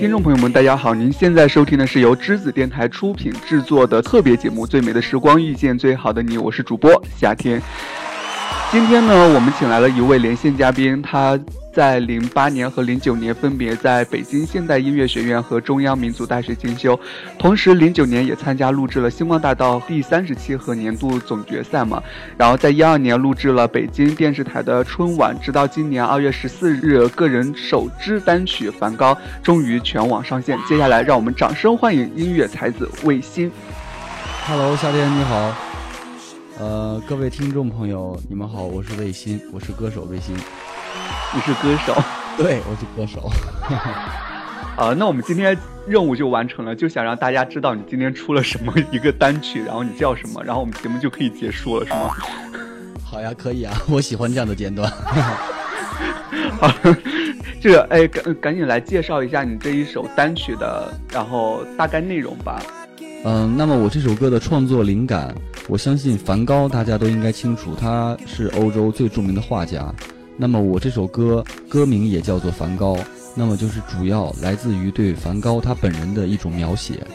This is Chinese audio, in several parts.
听众朋友们，大家好！您现在收听的是由栀子电台出品制作的特别节目《最美的时光遇见最好的你》，我是主播夏天。今天呢，我们请来了一位连线嘉宾，他在零八年和零九年分别在北京现代音乐学院和中央民族大学进修，同时零九年也参加录制了《星光大道》第三十期和年度总决赛嘛，然后在一二年录制了北京电视台的春晚，直到今年二月十四日，个人首支单曲《梵高》终于全网上线。接下来，让我们掌声欢迎音乐才子魏鑫。Hello，夏天你好。呃，各位听众朋友，你们好，我是魏鑫，我是歌手魏鑫。你是歌手，对，我是歌手。啊，那我们今天任务就完成了，就想让大家知道你今天出了什么一个单曲，然后你叫什么，然后我们节目就可以结束了，是吗？好呀，可以啊，我喜欢这样的简短。好，这个哎，赶赶紧来介绍一下你这一首单曲的，然后大概内容吧。嗯，那么我这首歌的创作灵感，我相信梵高大家都应该清楚，他是欧洲最著名的画家。那么我这首歌歌名也叫做《梵高》，那么就是主要来自于对梵高他本人的一种描写。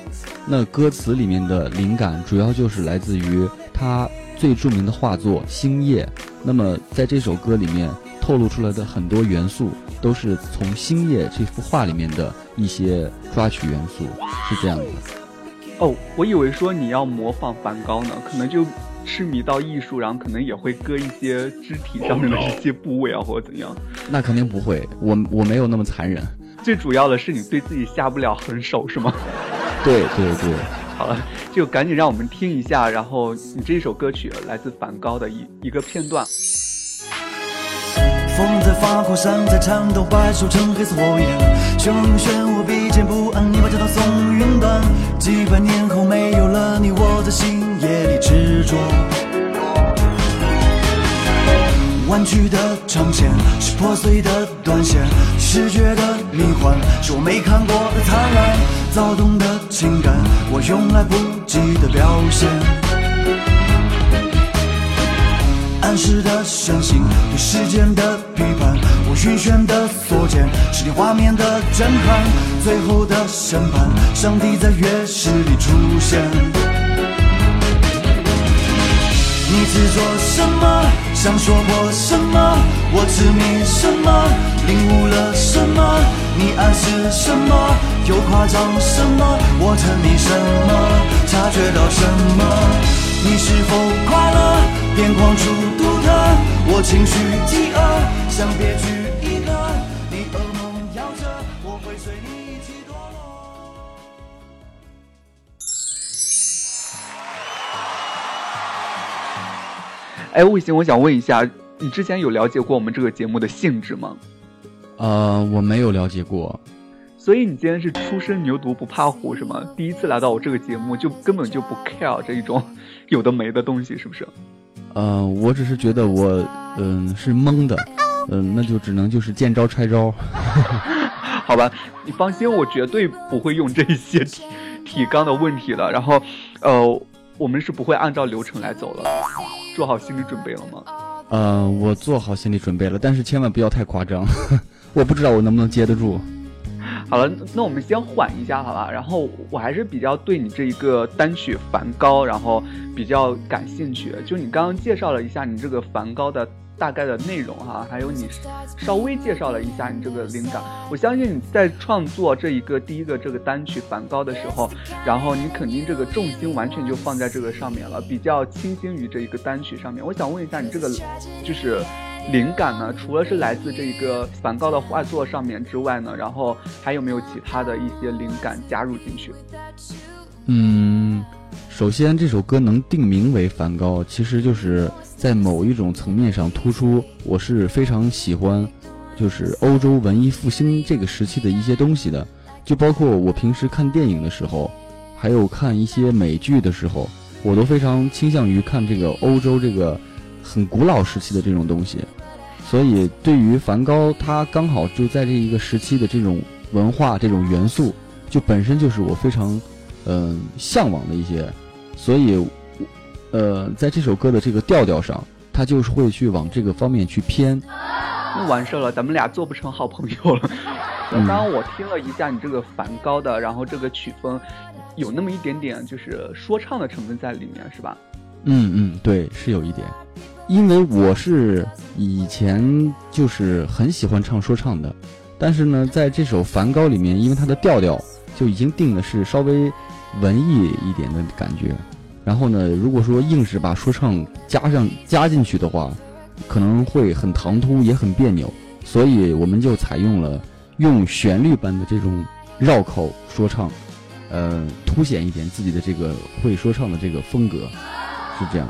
那歌词里面的灵感主要就是来自于他最著名的画作《星夜》。那么在这首歌里面透露出来的很多元素，都是从《星夜》这幅画里面的一些抓取元素，是这样的。哦，我以为说你要模仿梵高呢，可能就痴迷到艺术，然后可能也会割一些肢体上面的一些部位啊，或者怎样。那肯定不会，我我没有那么残忍。最主要的是你对自己下不了狠手，是吗？对对对，好了，就赶紧让我们听一下，然后你这首歌曲来自梵高的一一个片段。风在发狂，山在颤抖，白手成黑色火焰，汹涌漩涡，鼻尖不安，你把这道送云端。几百年后没有了你，我在星夜里执着。弯曲的长线是破碎的断线，视觉的迷幻是我没看过的灿烂，躁动的情感我用来不及的表现。暗示的相信，对时间的批判，我晕眩的所见，视听画面的震撼，最后的审判，上帝在乐室里出现。你执着什么？想说破什么？我执迷什么？领悟了什么？你暗示什么？又夸张什么？我沉迷什么？察觉到什么？你是否快乐？眼眶处独特，我情绪饥饿，想别具一格。你噩梦摇着，我会随你一起堕落。哎，魏行，我想问一下，你之前有了解过我们这个节目的性质吗？呃，我没有了解过。所以你今天是初生牛犊不怕虎是吗？第一次来到我这个节目，就根本就不 care 这一种 有的没的东西，是不是？呃，我只是觉得我嗯、是懵的，嗯、那就只能就是见招拆招。好吧，你放心，我绝对不会用这些 提提纲的问题的。然后，呃，我们是不会按照流程来走了，做好心理准备了吗？呃，我做好心理准备了，但是千万不要太夸张，我不知道我能不能接得住。好了，那我们先缓一下，好吧？然后我还是比较对你这一个单曲《梵高》，然后比较感兴趣。就你刚刚介绍了一下你这个梵高的大概的内容哈，还有你稍微介绍了一下你这个灵感。我相信你在创作这一个第一个这个单曲《梵高》的时候，然后你肯定这个重心完全就放在这个上面了，比较倾心于这一个单曲上面。我想问一下，你这个就是。灵感呢，除了是来自这一个梵高的画作上面之外呢，然后还有没有其他的一些灵感加入进去？嗯，首先这首歌能定名为梵高，其实就是在某一种层面上突出我是非常喜欢，就是欧洲文艺复兴这个时期的一些东西的，就包括我平时看电影的时候，还有看一些美剧的时候，我都非常倾向于看这个欧洲这个很古老时期的这种东西。所以，对于梵高，他刚好就在这一个时期的这种文化、这种元素，就本身就是我非常，嗯、向往的一些。所以，呃，在这首歌的这个调调上，他就是会去往这个方面去偏。那完事了，咱们俩做不成好朋友了。刚刚我听了一下你这个梵高的，然后这个曲风有那么一点点就是说唱的成分在里面，是吧？嗯嗯，对，是有一点。因为我是以前就是很喜欢唱说唱的，但是呢，在这首梵高里面，因为它的调调就已经定的是稍微文艺一点的感觉。然后呢，如果说硬是把说唱加上加进去的话，可能会很唐突，也很别扭。所以我们就采用了用旋律般的这种绕口说唱，呃，凸显一点自己的这个会说唱的这个风格，是这样。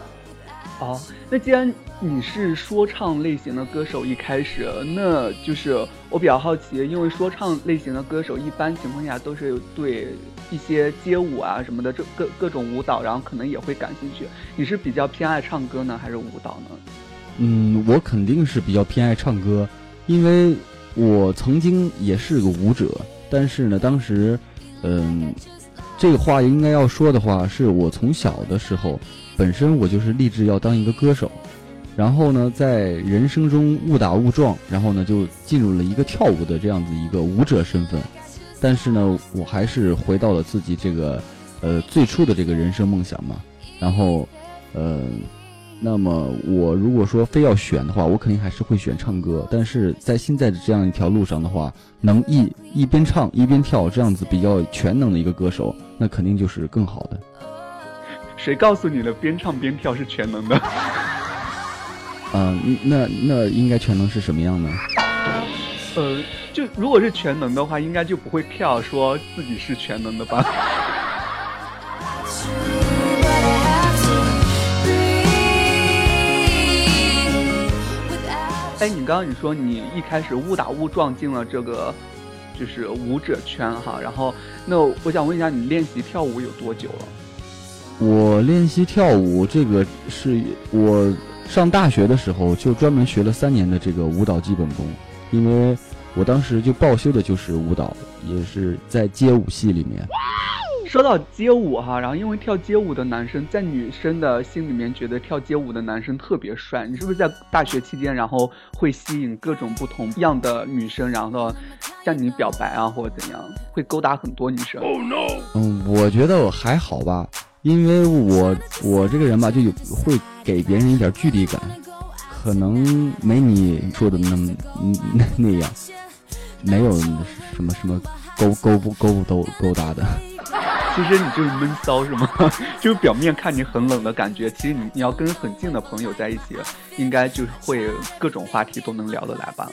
哦，那既然你是说唱类型的歌手，一开始，那就是我比较好奇，因为说唱类型的歌手一般情况下都是对一些街舞啊什么的这各各种舞蹈，然后可能也会感兴趣。你是比较偏爱唱歌呢，还是舞蹈呢？嗯，我肯定是比较偏爱唱歌，因为我曾经也是个舞者，但是呢，当时，嗯，这个话应该要说的话，是我从小的时候。本身我就是立志要当一个歌手，然后呢，在人生中误打误撞，然后呢就进入了一个跳舞的这样子一个舞者身份，但是呢，我还是回到了自己这个，呃，最初的这个人生梦想嘛。然后，呃，那么我如果说非要选的话，我肯定还是会选唱歌。但是在现在的这样一条路上的话，能一一边唱一边跳，这样子比较全能的一个歌手，那肯定就是更好的。谁告诉你的边唱边跳是全能的？嗯，那那应该全能是什么样呢？呃，就如果是全能的话，应该就不会跳，说自己是全能的吧？哎，你刚刚你说你一开始误打误撞进了这个就是舞者圈哈，然后那我想问一下，你练习跳舞有多久了？我练习跳舞，这个是我上大学的时候就专门学了三年的这个舞蹈基本功，因为我当时就报修的就是舞蹈，也是在街舞系里面。说到街舞哈，然后因为跳街舞的男生在女生的心里面觉得跳街舞的男生特别帅，你是不是在大学期间然后会吸引各种不同样的女生，然后向你表白啊或者怎样，会勾搭很多女生？Oh no！嗯，我觉得我还好吧。因为我我这个人吧，就有会给别人一点距离感，可能没你说的那么那那样，没有什么什么勾勾不勾不都勾搭的。其实你就是闷骚是吗？就是表面看你很冷的感觉，其实你你要跟很近的朋友在一起，应该就是会各种话题都能聊得来吧。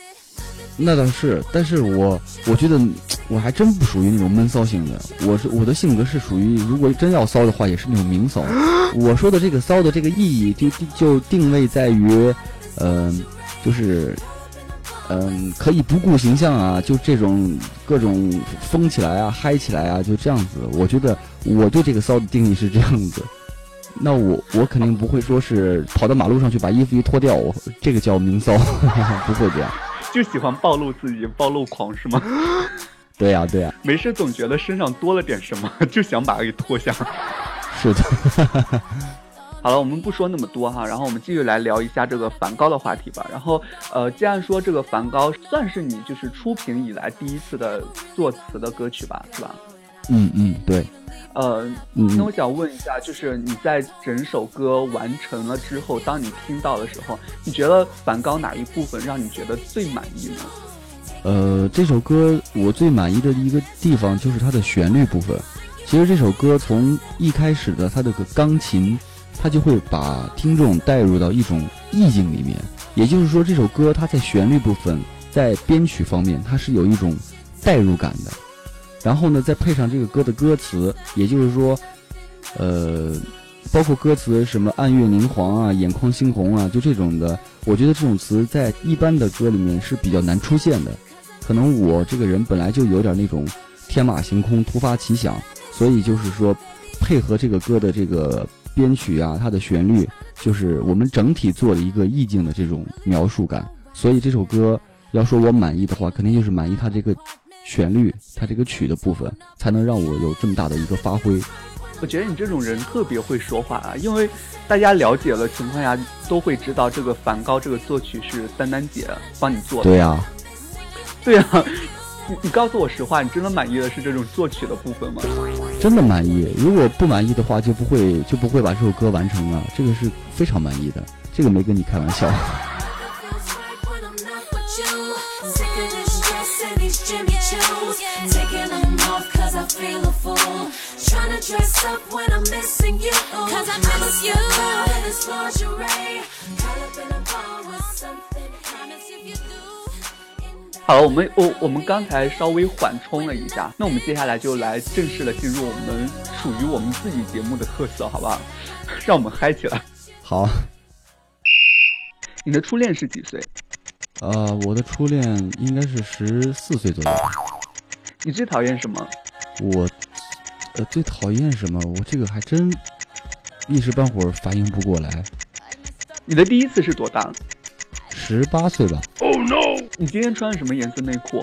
那倒是，但是我我觉得我还真不属于那种闷骚型的。我是我的性格是属于，如果真要骚的话，也是那种明骚。我说的这个骚的这个意义，就就定位在于，嗯，就是，嗯，可以不顾形象啊，就这种各种疯起来啊，嗨起来啊，就这样子。我觉得我对这个骚的定义是这样子。那我我肯定不会说是跑到马路上去把衣服一脱掉，我这个叫明骚，不会这样。就喜欢暴露自己，暴露狂是吗？对呀，对呀，没事总觉得身上多了点什么，就想把它给脱下。是的。好了，我们不说那么多哈，然后我们继续来聊一下这个梵高的话题吧。然后，呃，既然说这个梵高算是你就是出品以来第一次的作词的歌曲吧，是吧？嗯嗯，对。呃，那我想问一下，就是你在整首歌完成了之后，当你听到的时候，你觉得梵高哪一部分让你觉得最满意呢？呃，这首歌我最满意的一个地方就是它的旋律部分。其实这首歌从一开始的它这个钢琴，它就会把听众带入到一种意境里面。也就是说，这首歌它在旋律部分，在编曲方面，它是有一种代入感的。然后呢，再配上这个歌的歌词，也就是说，呃，包括歌词什么“暗月凝黄”啊，“眼眶猩红”啊，就这种的，我觉得这种词在一般的歌里面是比较难出现的。可能我这个人本来就有点那种天马行空、突发奇想，所以就是说，配合这个歌的这个编曲啊，它的旋律，就是我们整体做了一个意境的这种描述感。所以这首歌要说我满意的话，肯定就是满意它这个。旋律，它这个曲的部分才能让我有这么大的一个发挥。我觉得你这种人特别会说话啊，因为大家了解了情况下都会知道，这个梵高这个作曲是丹丹姐帮你做的。对呀、对啊，你你告诉我实话，你真的满意的是这种作曲的部分吗？真的满意。如果不满意的话，就不会就不会把这首歌完成了。这个是非常满意的，这个没跟你开玩笑。feel a fool. Trying to dress up when I'm missing you. Cause I miss you. In this lingerie. Caught up in a bar with something. Promise if you do. 好了，我们我我们刚才稍微缓冲了一下，那我们接下来就来正式的进入我们属于我们自己节目的特色，好不好？让我们嗨起来。好，你的初恋是几岁？呃，我的初恋应该是十四岁左右。你最讨厌什么？我呃最讨厌什么？我这个还真一时半会儿反应不过来。你的第一次是多大？十八岁吧，Oh no！你今天穿的什么颜色内裤？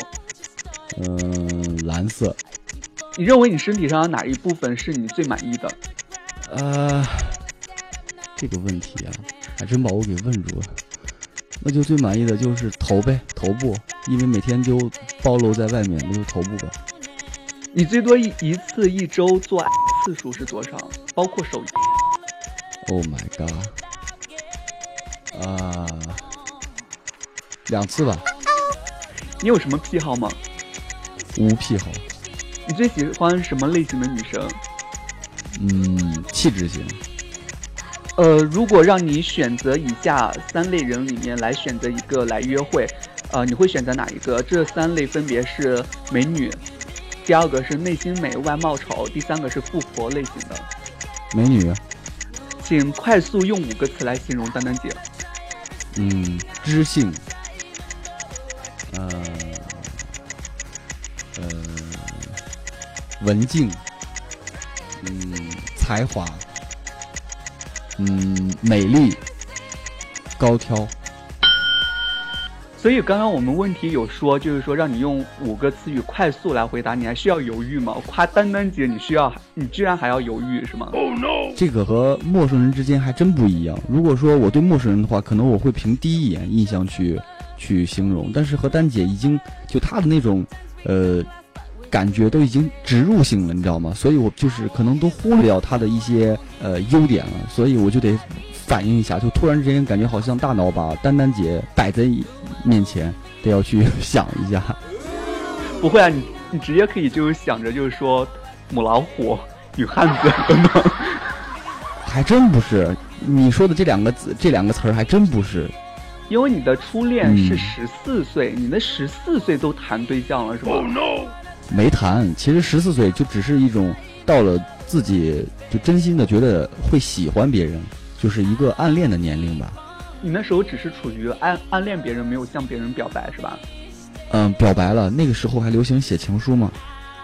嗯、蓝色。你认为你身体上的哪一部分是你最满意的？呃，这个问题啊，还真把我给问住了。那就最满意的就是头呗，头部，因为每天都暴露在外面，那就头部吧。你最多一一次一周做爱次数是多少？包括手机。Oh my god！啊、两次吧，你有什么癖好吗？无癖好。你最喜欢什么类型的女生？嗯，气质型。呃，如果让你选择以下三类人里面来选择一个来约会，呃，你会选择哪一个？这三类分别是美女，第二个是内心美外貌丑，第三个是富婆类型的。美女，请快速用五个词来形容丹丹姐。嗯，知性，呃，呃，文静，嗯，才华，嗯，美丽，高挑。所以刚刚我们问题有说，就是说让你用五个词语快速来回答，你还需要犹豫吗？夸丹丹姐，你需要，你居然还要犹豫是吗？Oh no！？这个和陌生人之间还真不一样。如果说我对陌生人的话，可能我会凭第一眼印象去去形容，但是和丹姐已经就她的那种呃感觉都已经植入性了，你知道吗？所以我就是可能都忽略掉她的一些呃优点了，所以我就得反应一下，就突然之间感觉好像大脑把丹丹姐摆在面前，得要去想一下。不会啊，你你直接可以就是想着就是说母老虎、女汉子等等。还真不是你说的这两个字，这两个词儿还真不是。因为你的初恋是嗯十四岁，你的十四岁都谈对象了是吧？没谈，其实十四岁就只是一种到了自己就真心的觉得会喜欢别人，就是一个暗恋的年龄吧。你那时候只是处于暗暗恋别人，没有向别人表白是吧？嗯，表白了，那个时候还流行写情书嘛，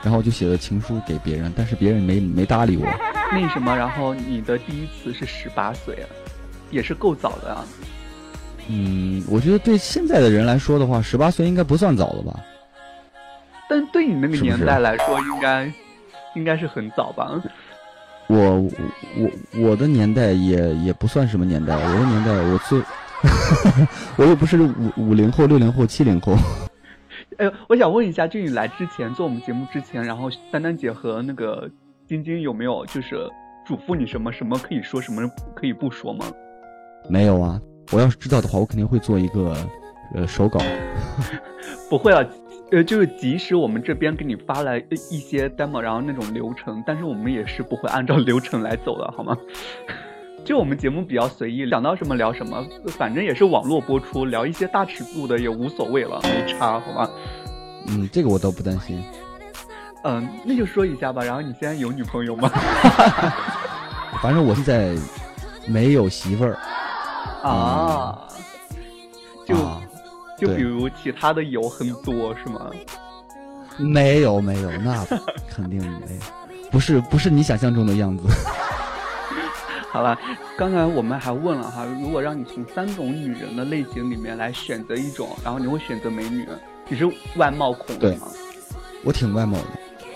然后就写了情书给别人，但是别人没没搭理我。那什么，然后你的第一次是十八岁，也是够早的啊。嗯，我觉得对现在的人来说的话，十八岁应该不算早了吧？但对你那个年代来说，应该应该是很早吧？我我我我的年代也也不算什么年代，我的年代我最，我又不是五五零后、六零后、七零后。哎，我想问一下，就你来之前做我们节目之前，然后丹丹姐和那个晶晶有没有就是嘱咐你什么什么可以说，什么可以不说吗？没有啊，我要是知道的话，我肯定会做一个呃手稿。不会啊，呃，就是即使我们这边给你发来一些 demo，然后那种流程，但是我们也是不会按照流程来走的，好吗？就我们节目比较随意，想到什么聊什么，反正也是网络播出，聊一些大尺度的也无所谓了，没差，好吗？嗯，这个我倒不担心。嗯，那就说一下吧。然后你现在有女朋友吗？反正我现在没有媳妇儿。啊，就、就比如其他的有很多是吗？没有没有，那 肯定没有，不是不是你想象中的样子。好了，刚才我们还问了哈，如果让你从三种女人的类型里面来选择一种，然后你会选择美女，你是外貌控对吗？我挺外貌的，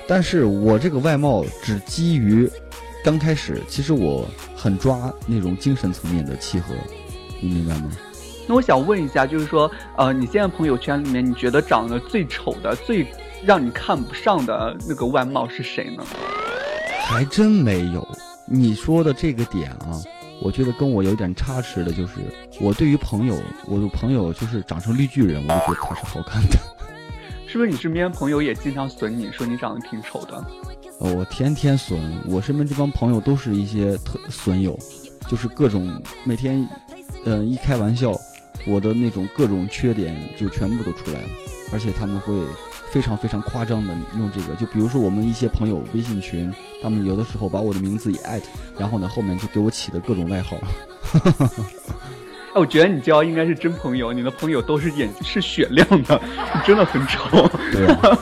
但是我这个外貌只基于刚开始，其实我很抓那种精神层面的契合，你明白吗？那我想问一下，就是说，呃，你现在朋友圈里面，你觉得长得最丑的、最让你看不上的那个外貌是谁呢？还真没有。你说的这个点啊，我觉得跟我有点差池的，就是我对于朋友，我的朋友就是长成绿巨人，我就觉得他是好看的。是不是你身边朋友也经常损你说你长得挺丑的？呃，我天天损，我身边这帮朋友都是一些特损友，就是各种每天，嗯、一开玩笑，我的那种各种缺点就全部都出来了，而且他们会非常非常夸张的用这个，就比如说我们一些朋友微信群，他们有的时候把我的名字也艾特，然后呢后面就给我起的各种外号。哎，我觉得你交应该是真朋友，你的朋友都是眼是雪亮的，你真的很丑。对啊，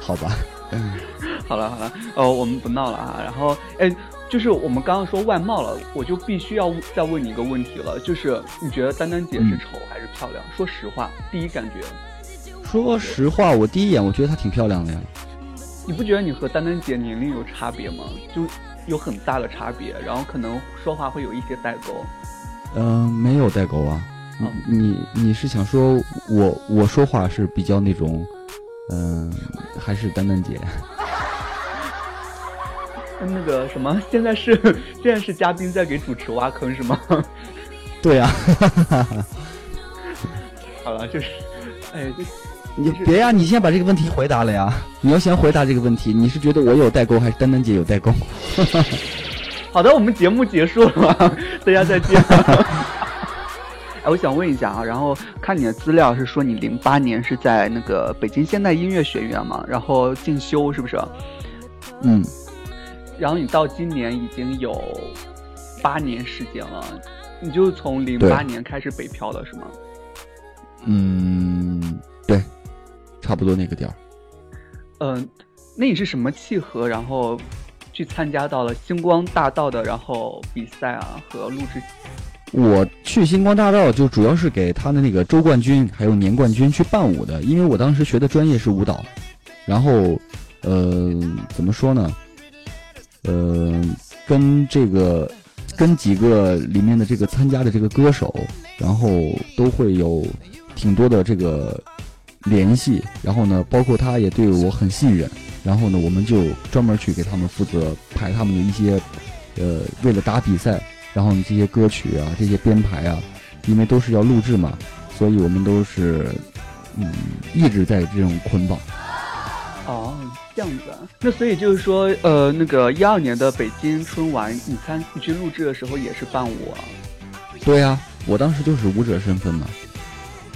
好吧，好了好了，哦，我们不闹了啊。然后，哎，就是我们刚刚说外貌了，我就必须要再问你一个问题了，就是你觉得丹丹姐是嗯丑还是漂亮？说实话，第一感觉，说实话，我第一眼我觉得她挺漂亮的呀。你不觉得你和丹丹姐年龄有差别吗？就有很大的差别，然后可能说话会有一些代沟。嗯、没有代沟啊。嗯你你是想说我我说话是比较那种，嗯、还是丹丹姐？那个什么，现在是现在是嘉宾在给主持挖坑是吗？对啊，好了，就是，哎，就你别呀、你先把这个问题回答了呀。你要先回答这个问题，你是觉得我有代沟还是丹丹姐有代沟？好的，我们节目结束了，大家再见。哎，我想问一下啊，然后看你的资料是说你零八年是在那个北京现代音乐学院嘛，然后进修是不是？嗯，然后你到今年已经有八年时间了，你就从零对八年开始北漂的是吗？嗯，对，差不多那个点儿。嗯、那你是什么契合，然后去参加到了星光大道的然后比赛啊和录制？我去星光大道就主要是给他的那个周冠军还有年冠军去伴舞的，因为我当时学的专业是舞蹈，然后，呃，怎么说呢？呃，跟这个跟几个里面的这个参加的这个歌手，然后都会有挺多的这个联系，然后呢，包括他也对我很信任，然后呢，我们就专门去给他们负责排他们的一些，呃，为了打比赛。然后这些歌曲啊，这些编排啊，因为都是要录制嘛，所以我们都是，嗯，一直在这种捆绑。哦，这样子啊。那所以就是说，呃，那个一二年的北京春晚，你参你去录制的时候也是伴舞啊？对呀、我当时就是舞者身份嘛。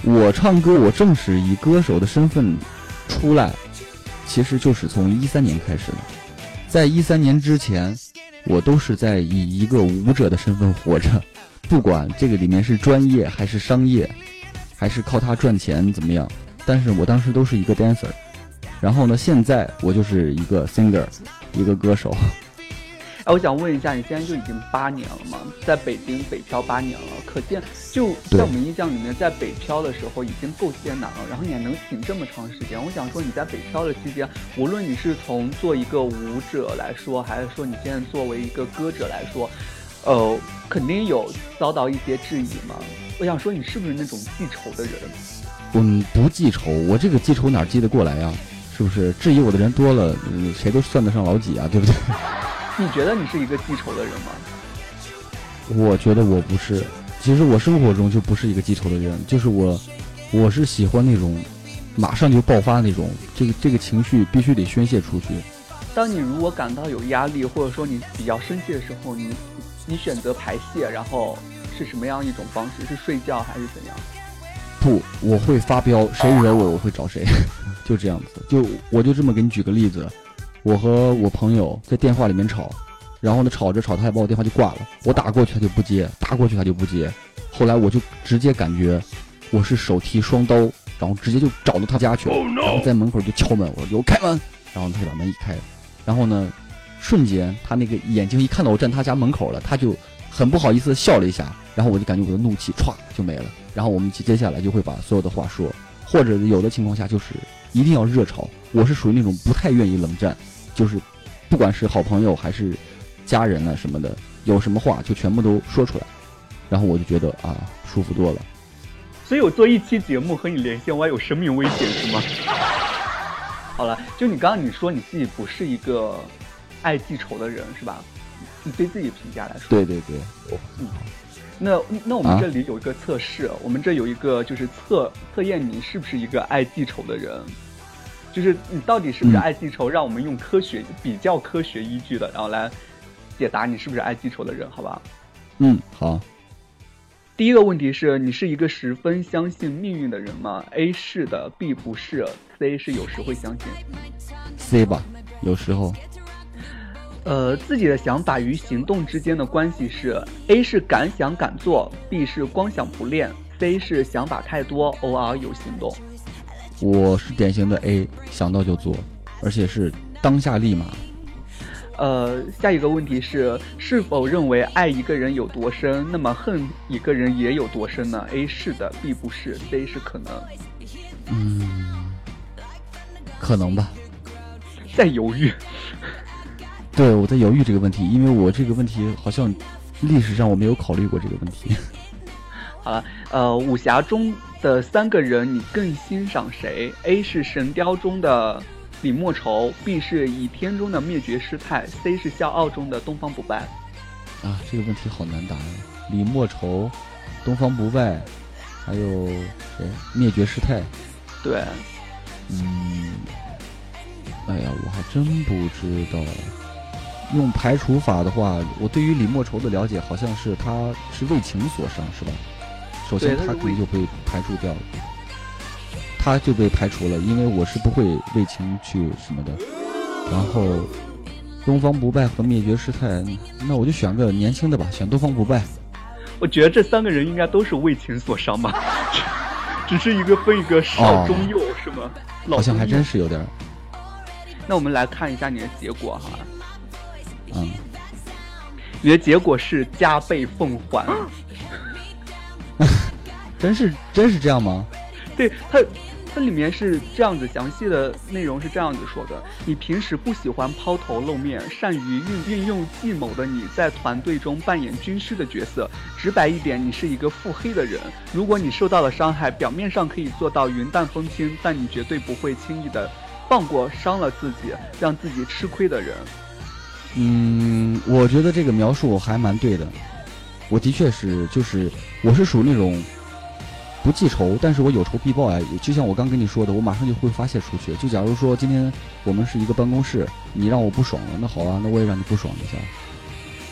我唱歌，我正式以歌手的身份出来，其实就是从一三年开始的。在一三年之前，我都是在以一个舞者的身份活着，不管这个里面是专业还是商业，还是靠它赚钱怎么样，但是我当时都是一个 dancer。然后呢，现在我就是一个 singer，一个歌手。哎，我想问一下，你现在就已经八年了嘛，在北京北漂八年了，可见就在我们印象里面，在北漂的时候已经够艰难了，然后你还能挺这么长时间。我想说，你在北漂的期间，无论你是从做一个舞者来说，还是说你现在作为一个歌者来说，呃，肯定有遭到一些质疑嘛。我想说，你是不是那种记仇的人？嗯，不记仇，我这个记仇哪记得过来呀？是不是？质疑我的人多了，嗯，谁都算得上老几啊，对不对？你觉得你是一个记仇的人吗？我觉得我不是，其实我生活中就不是一个记仇的人，就是我，我是喜欢那种马上就爆发那种，这个这个情绪必须得宣泄出去。当你如果感到有压力，或者说你比较生气的时候，你你选择排泄，然后是什么样一种方式？是睡觉还是怎样？不，我会发飙，谁惹我我会找谁，就这样子。就我就这么给你举个例子，我和我朋友在电话里面吵，然后呢吵着吵，他还把我电话就挂了，我打过去他就不接，打过去他就不接，后来我就直接感觉我是手提双刀，然后直接就找到他家去了，然后在门口就敲门，我说给我开门，然后他就把门一开，然后呢，瞬间他那个眼睛一看到我站他家门口了，他就很不好意思的笑了一下，然后我就感觉我的怒气歘就没了，然后我们接接下来就会把所有的话说，或者有的情况下就是一定要热吵，我是属于那种不太愿意冷战，就是不管是好朋友还是家人啊什么的，有什么话就全部都说出来，然后我就觉得啊舒服多了。所以我做一期节目和你连线，我还有生命危险是吗？好了，就你刚刚你说你自己不是一个爱记仇的人是吧？你对自己评价来说，对对对，那那我们啊这里有一个测试，我们这有一个就是测测验你是不是一个爱记仇的人，就是你到底是不是嗯爱记仇，让我们用科学比较科学依据的，然后来解答你是不是爱记仇的人，好吧？嗯好，第一个问题是你是一个十分相信命运的人吗？A 是的，B 不是，C 是有时会相信。C 吧，有时候呃，自己的想法与行动之间的关系是：A 是敢想敢做，B 是光想不练，C 是想法太多，偶尔有行动。我是典型的 A，想到就做，而且是当下立马。呃，下一个问题是：是否认为爱一个人有多深，那么恨一个人也有多深呢？A 是的，B 不是，C 是可能。嗯，可能吧。在犹豫。对，我在犹豫这个问题，因为我这个问题好像历史上我没有考虑过这个问题。好了，呃，武侠中的三个人，你更欣赏谁？A 是《神雕》中的李莫愁，B 是《倚天》中的灭绝师太，C 是《笑傲》中的东方不败。啊，这个问题好难答呀。李莫愁、东方不败，还有谁？灭绝师太。对，嗯，哎呀，我还真不知道。用排除法的话，我对于李莫愁的了解好像是他是为情所伤，是吧？首先他肯定就被排除掉了，他就被排除了，因为我是不会为情去什么的。然后，东方不败和灭绝师太，那我就选个年轻的吧，选东方不败。我觉得这三个人应该都是为情所伤吧，只是一个分一个少哦中幼、是吗？好像还真是有点，那我们来看一下你的结果哈，嗯，你的结果是加倍奉还。真是真是这样吗？对它，它里面是这样子详细的内容是这样子说的：你平时不喜欢抛头露面，善于运运用计谋的你，在团队中扮演军师的角色。直白一点，你是一个腹黑的人。如果你受到了伤害，表面上可以做到云淡风轻，但你绝对不会轻易的放过伤了自己、让自己吃亏的人。嗯，我觉得这个描述还蛮对的。我的确是，就是我是属于那种不记仇，但是我有仇必报呀。就像我刚跟你说的，我马上就会发泄出去。就假如说今天我们是一个办公室，你让我不爽了，那好啊，那我也让你不爽一下。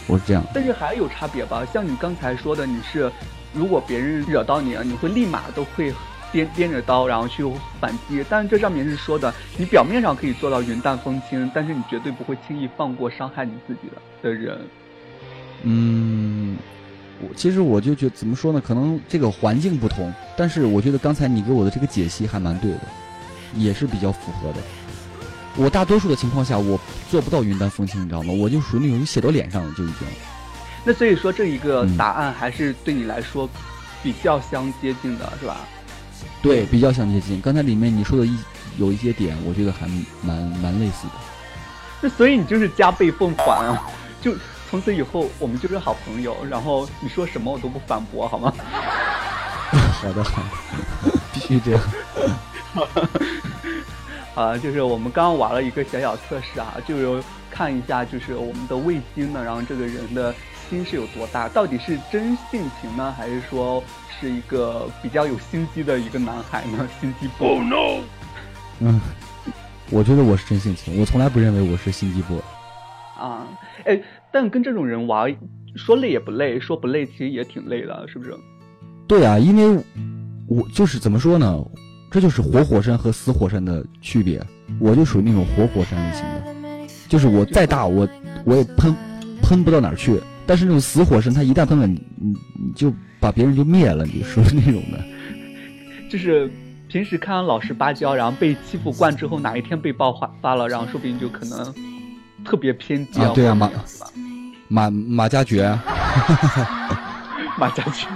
我是这样，但是还有差别吧？像你刚才说的，你是如果别人惹到你了，你会立马都会掂掂着刀，然后去反击。但是这上面是说的，你表面上可以做到云淡风轻，但是你绝对不会轻易放过伤害你自己的的人。嗯，我其实我就觉得怎么说呢？可能这个环境不同，但是我觉得刚才你给我的这个解析还蛮对的，也是比较符合的。我大多数的情况下，我做不到云淡风轻，你知道吗？我就属于那种写到脸上了就已经。那所以说这一个嗯答案还是对你来说比较相接近的，是吧？对，比较相接近。刚才里面你说的一有一些点，我觉得还蛮蛮类似的。那所以你就是加倍奉还啊！就从此以后我们就是好朋友，然后你说什么我都不反驳，好吗？好的，好，必须这样。啊，就是我们刚刚玩了一个小小测试啊，就是看一下，就是我们的卫星呢，然后这个人的心是有多大，到底是真性情呢，还是说是一个比较有心机的一个男孩呢？心机 boy。no！嗯，我觉得我是真性情，我从来不认为我是心机 boy。啊，哎，但跟这种人玩，说累也不累，说不累其实也挺累的，是不是？对啊，因为我就是怎么说呢？这就是活火山和死火山的区别。我就属于那种活火山类型的，就是我再大我我也喷喷不到哪儿去。但是那种死火神，他一旦喷了你，你你就把别人就灭了，你属于那种的。就是平时看老实巴交，然后被欺负惯之后，哪一天被爆发发了，然后说不定就可能特别偏激啊对啊马？马马加爵，马家爵。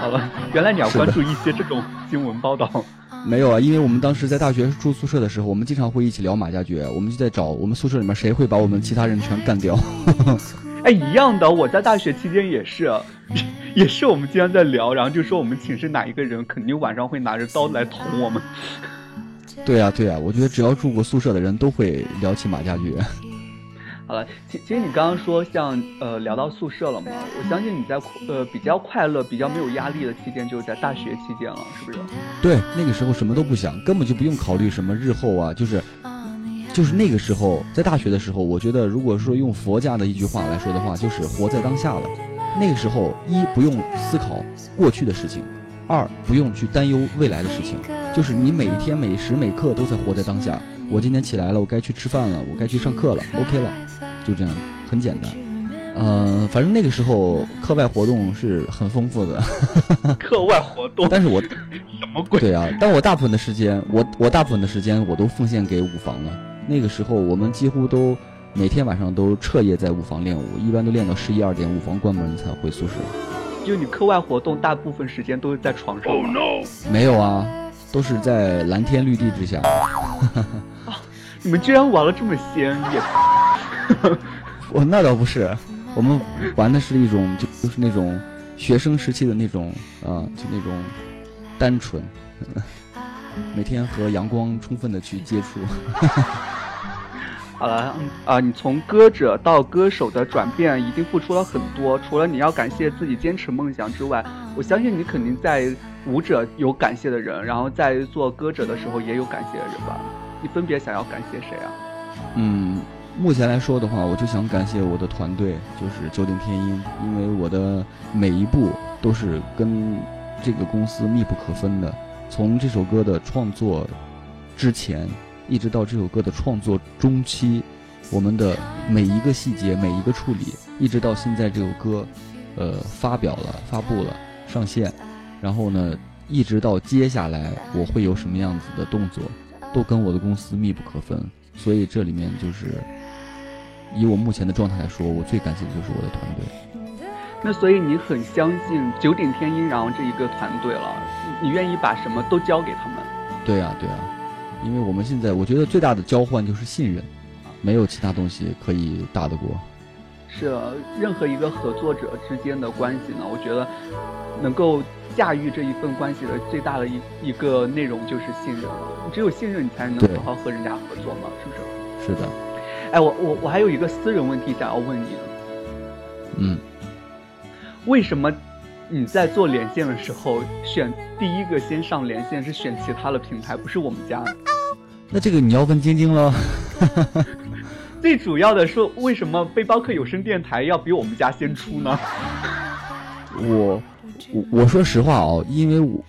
好了，原来你要关注一些这种新闻报道。没有啊，因为我们当时在大学住宿舍的时候，我们经常会一起聊马加爵，我们就在找我们宿舍里面谁会把我们其他人全干掉。哎，一样的，我在大学期间也是，也是我们经常在聊，然后就说我们寝室哪一个人肯定晚上会拿着刀来捅我们。对呀、对呀、我觉得只要住过宿舍的人都会聊起马家驹。好了，其其实你刚刚说像呃聊到宿舍了嘛，我相信你在呃比较快乐、比较没有压力的期间就是在大学期间了，是不是？对，那个时候什么都不想，根本就不用考虑什么日后啊，就是就是那个时候在大学的时候，我觉得如果说用佛家的一句话来说的话，就是活在当下了。那个时候，一不用思考过去的事情，二不用去担忧未来的事情，就是你每一天每时每刻都在活在当下。我今天起来了，我该去吃饭了，我该去上课了，OK 了，就这样，很简单。呃，反正那个时候课外活动是很丰富的，课外活动，但是我什么鬼？对啊，但我大部分的时间，我我大部分的时间我都奉献给舞房了。那个时候我们几乎都每天晚上都彻夜在舞房练舞，一般都练到十一二点，舞房关门才回宿舍。就你课外活动大部分时间都是在床上吗。没有啊，都是在蓝天绿地之下。你们居然玩了这么鲜艳 我那倒不是，我们玩的是一种就就是那种学生时期的那种啊、就那种单纯，每天和阳光充分的去接触。好了，嗯啊、你从歌者到歌手的转变一定付出了很多。除了你要感谢自己坚持梦想之外，我相信你肯定在舞者有感谢的人，然后在做歌者的时候也有感谢的人吧？你分别想要感谢谁啊？嗯，目前来说的话，我就想感谢我的团队，就是九鼎天音，因为我的每一步都是跟这个公司密不可分的。从这首歌的创作之前，一直到这首歌的创作中期，我们的每一个细节、每一个处理，一直到现在这首歌，呃，发表了、发布了、上线，然后呢，一直到接下来我会有什么样子的动作，都跟我的公司密不可分。所以这里面就是，以我目前的状态来说，我最感谢的就是我的团队。那所以你很相信九鼎天音，然后这一个团队了，你你愿意把什么都交给他们？对呀、对呀、因为我们现在我觉得最大的交换就是信任，没有其他东西可以打得过。是任何一个合作者之间的关系呢，我觉得能够驾驭这一份关系的最大的一一个内容就是信任了。只有信任，你才能好好和人家合作嘛，是不是？是的，哎，我我我还有一个私人问题想要问你，嗯，为什么你在做连线的时候选第一个先上连线是选其他的平台，不是我们家？那这个你要问晶晶了。最主要的是，为什么背包客有声电台要比我们家先出呢？我我我说实话哦，因为我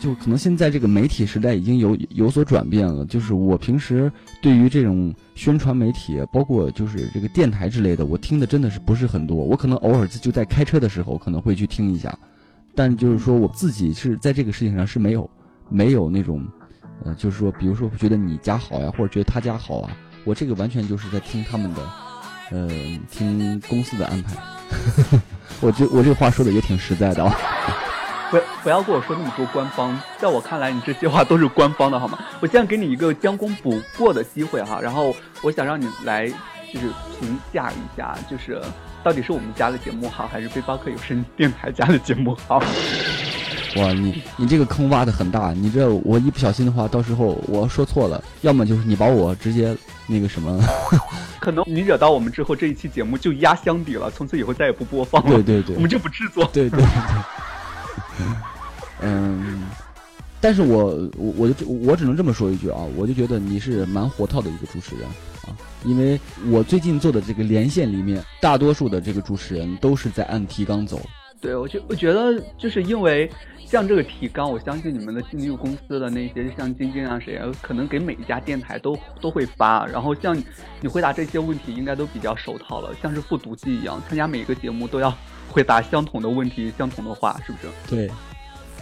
就可能现在这个媒体时代已经有有所转变了，就是我平时对于这种宣传媒体，包括就是这个电台之类的，我听的真的是不是很多。我可能偶尔就在开车的时候可能会去听一下，但就是说我自己是在这个事情上是没有没有那种，呃，就是说比如说觉得你家好呀，或者觉得他家好啊，我这个完全就是在听他们的，呃，听公司的安排。我这我这话说的也挺实在的啊。不不要跟我说那么多官方，在我看来，你这些话都是官方的，好吗？我现在给你一个将功补过的机会哈，然后我想让你来就是评价一下，就是到底是我们家的节目好，还是背包客有声电台家的节目好？哇，你你这个坑挖的很大，你这我一不小心的话，到时候我说错了，要么就是你把我直接那个什么，可能你惹到我们之后，这一期节目就压箱底了，从此以后再也不播放了。对对对我们就不制作。对对对，嗯，但是我我我就我只能这么说一句啊，我就觉得你是蛮活套的一个主持人啊，因为我最近做的这个连线里面，大多数的这个主持人都是在按提纲走，对，我觉我觉得就是因为像这个提纲，我相信你们的经纪公司的那些像晶晶啊谁啊，可能给每一家电台都都会发。然后像你回答这些问题，应该都比较手套了，像是复读机一样，参加每一个节目都要 回答相同的问题、相同的话，是不是？对，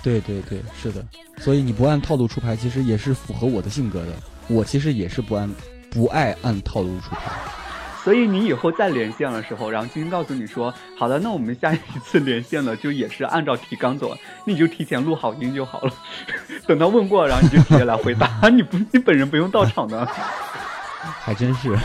对对对，是的。所以你不按套路出牌，其实也是符合我的性格的。我其实也是不按不爱按套路出牌。所以你以后再连线的时候，然后晶晶告诉你说，好的，那我们下一次连线了，就也是按照提纲走，你就提前录好音就好了。等他问过，然后你就直接来回答，你不你本人不用到场的。还真是。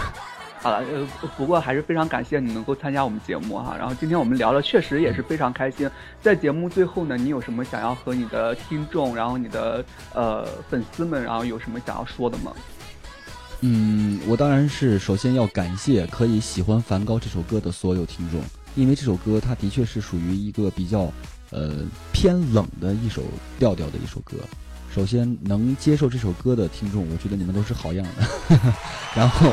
好了，呃，不过还是非常感谢你能够参加我们节目哈。然后今天我们聊的确实也是非常开心。在节目最后呢，你有什么想要和你的听众，然后你的呃粉丝们，然后有什么想要说的吗？嗯，我当然是首先要感谢可以喜欢《梵高》这首歌的所有听众，因为这首歌它的确是属于一个比较呃偏冷的一首调调的一首歌。首先能接受这首歌的听众，我觉得你们都是好样的。然后。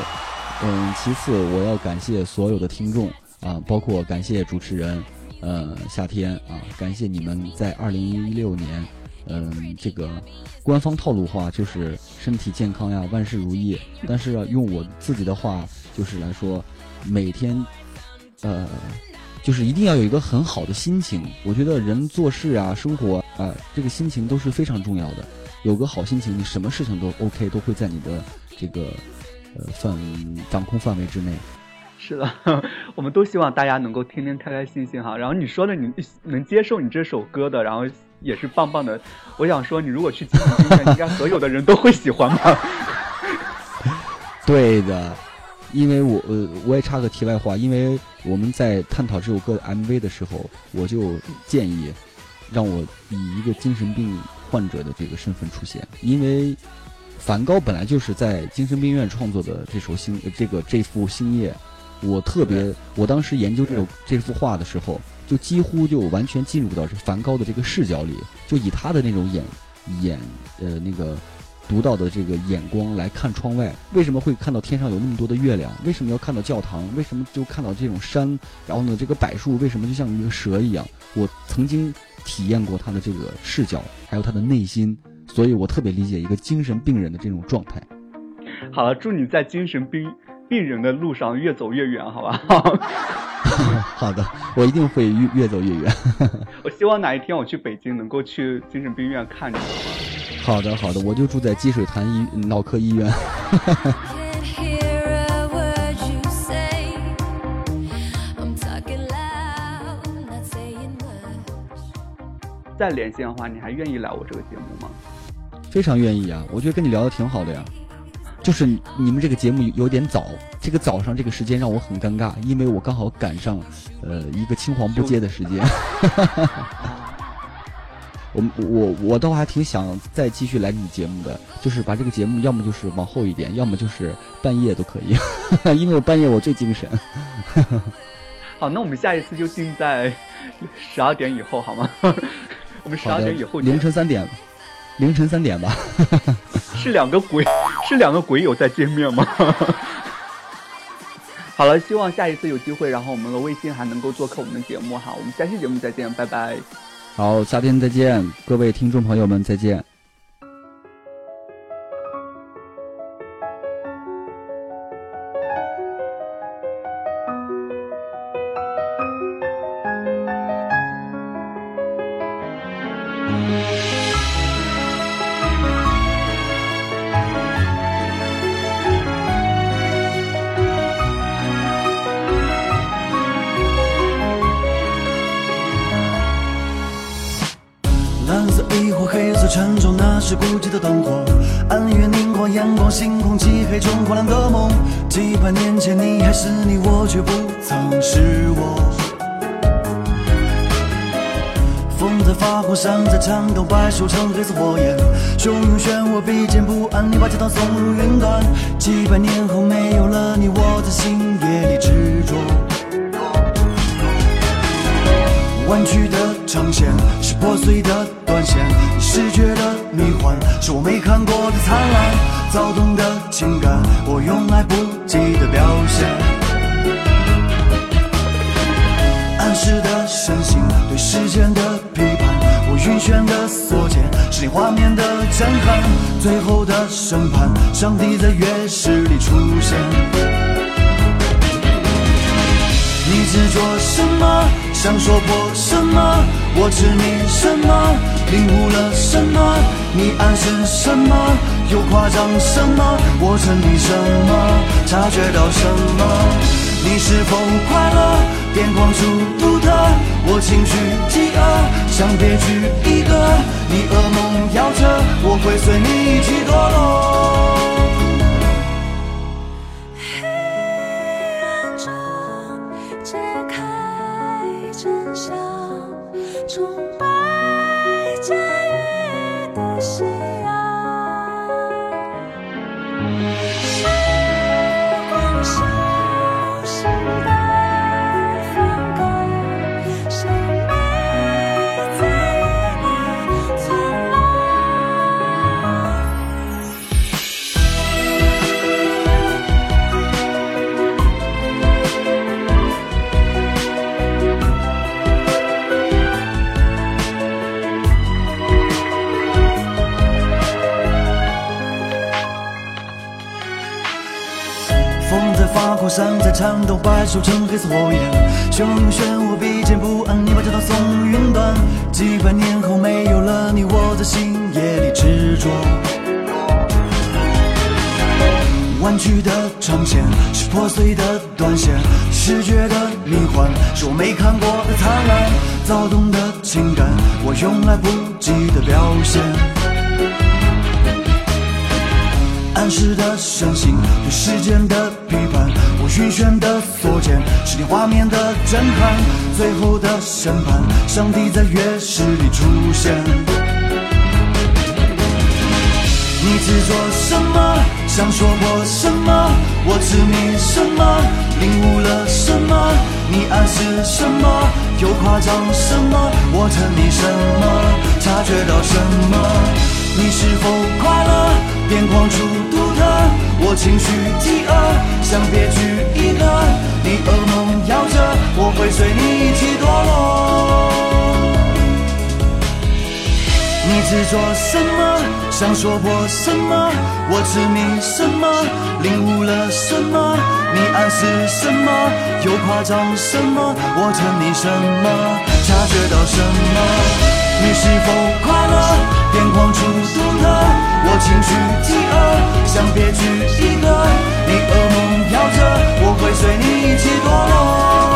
嗯，其次我要感谢所有的听众啊，包括感谢主持人，呃，夏天啊，感谢你们在二零一六年，嗯，这个官方套路话就是身体健康呀，万事如意。但是用我自己的话就是来说，每天，呃，就是一定要有一个很好的心情。我觉得人做事啊，生活啊，这个心情都是非常重要的。有个好心情，你什么事情都 OK，都会在你的这个。呃，范掌控范围之内，是的，我们都希望大家能够天天开开心心哈。然后你说的，你能接受你这首歌的，然后也是棒棒的。我想说，你如果去精神病院，应该所有的人都会喜欢吧？对的，因为我呃，我也插个题外话，因为我们在探讨这首歌的 MV 的时候，我就建议让我以一个精神病患者的这个身份出现，因为。梵高本来就是在精神病院创作的这首星，这个这幅星夜，我特别，我当时研究这首这幅画的时候，就几乎就完全进入到这梵高的这个视角里，就以他的那种眼眼呃那个独到的这个眼光来看窗外，为什么会看到天上有那么多的月亮？为什么要看到教堂？为什么就看到这种山？然后呢，这个柏树为什么就像一个蛇一样？我曾经体验过他的这个视角，还有他的内心。所以我特别理解一个精神病人的这种状态。好了，祝你在精神病病人的路上越走越远，好吧？好的，我一定会越越走越远。我希望哪一天我去北京，能够去精神病院看你。好的，好的，我就住在积水潭医脑科医院。再连线的话，你还愿意来我这个节目吗？非常愿意啊，我觉得跟你聊的挺好的呀。就是你们这个节目有点早，这个早上这个时间让我很尴尬，因为我刚好赶上，呃，一个青黄不接的时间。我我我倒还挺想再继续来你节目的，就是把这个节目要么就是往后一点，要么就是半夜都可以，因为我半夜我最精神。好，那我们下一次就定在十二点以后，好吗？我们十二点以后，凌晨三点。凌晨三点吧，是两个鬼，是两个鬼友在见面吗？好了，希望下一次有机会，然后我们的微信还能够做客我们的节目哈。我们下期节目再见，拜拜。好，夏天再见，各位听众朋友们再见。的深情，对时间的批判，我晕眩的缩减，是你画面的震撼。最后的审判，上帝在月食里出现。你执着什么？想说破什么？我痴迷什么？领悟了什么？你暗示什么？又夸张什么？我沉迷什么？察觉到什么？你是否快乐？电光束独特，我情绪饥饿，像别具一格。你噩梦摇着，我会随你一起堕落。颤抖，白手成黑色火焰，汹涌漩涡，鼻尖不安，你把这条送云端。几百年后没有了你，我在星夜里执着。弯曲的长线是破碎的断线，视觉的迷幻是我没看过的灿烂，躁动的情感我用来不及的表现。时的深信，对时间的批判，我晕眩的所见，是你画面的震撼，最后的审判，上帝在乐室里出现。你执着什么？想说破什么？我执迷什么？领悟了什么？你暗示什么？又夸张什么？我沉迷什么？察觉到什么？你是否快乐？边框出，我情绪饥饿，想别具一格。你噩梦摇着，我会随你一起堕落。你执着什么？想说破什么？我痴迷什么？领悟了什么？你暗示什么？又夸张什么？我沉迷什么？察觉到什么？你是否快乐？眼光出独特，我情绪饥饿，想别具一格。你噩梦飘着，我会随你一起堕落。